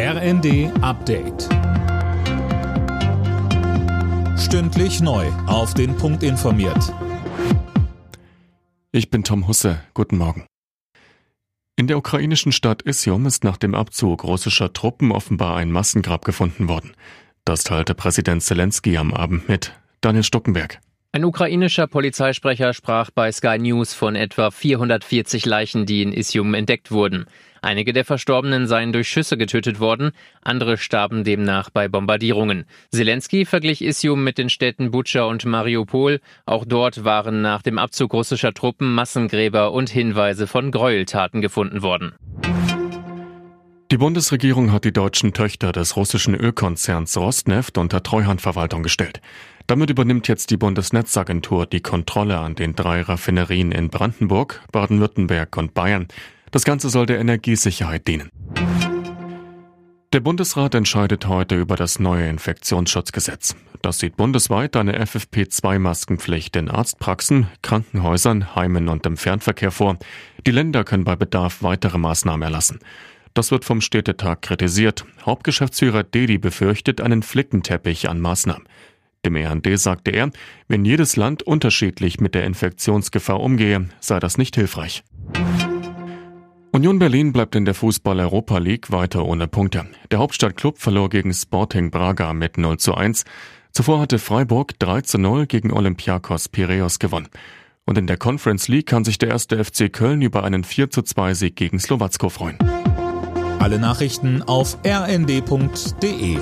RND Update. Stündlich neu. Auf den Punkt informiert. Ich bin Tom Husse. Guten Morgen. In der ukrainischen Stadt Isium ist nach dem Abzug russischer Truppen offenbar ein Massengrab gefunden worden. Das teilte Präsident Zelensky am Abend mit. Daniel Stuckenberg. Ein ukrainischer Polizeisprecher sprach bei Sky News von etwa 440 Leichen, die in Isium entdeckt wurden. Einige der Verstorbenen seien durch Schüsse getötet worden, andere starben demnach bei Bombardierungen. Zelensky verglich Isium mit den Städten Butscha und Mariupol. Auch dort waren nach dem Abzug russischer Truppen Massengräber und Hinweise von Gräueltaten gefunden worden. Die Bundesregierung hat die deutschen Töchter des russischen Ölkonzerns Rosneft unter Treuhandverwaltung gestellt. Damit übernimmt jetzt die Bundesnetzagentur die Kontrolle an den drei Raffinerien in Brandenburg, Baden-Württemberg und Bayern. Das Ganze soll der Energiesicherheit dienen. Der Bundesrat entscheidet heute über das neue Infektionsschutzgesetz. Das sieht bundesweit eine FFP2-Maskenpflicht in Arztpraxen, Krankenhäusern, Heimen und im Fernverkehr vor. Die Länder können bei Bedarf weitere Maßnahmen erlassen. Das wird vom Städtetag kritisiert. Hauptgeschäftsführer Dedi befürchtet einen Flickenteppich an Maßnahmen. Dem RND sagte er, wenn jedes Land unterschiedlich mit der Infektionsgefahr umgehe, sei das nicht hilfreich. Union Berlin bleibt in der Fußball-Europa League weiter ohne Punkte. Der Hauptstadtklub verlor gegen Sporting Braga mit 0 zu 1. Zuvor hatte Freiburg 3 zu 0 gegen Olympiakos Piraeus gewonnen. Und in der Conference League kann sich der erste FC Köln über einen 4 zu 2 Sieg gegen Slowacko freuen. Alle Nachrichten auf rnd.de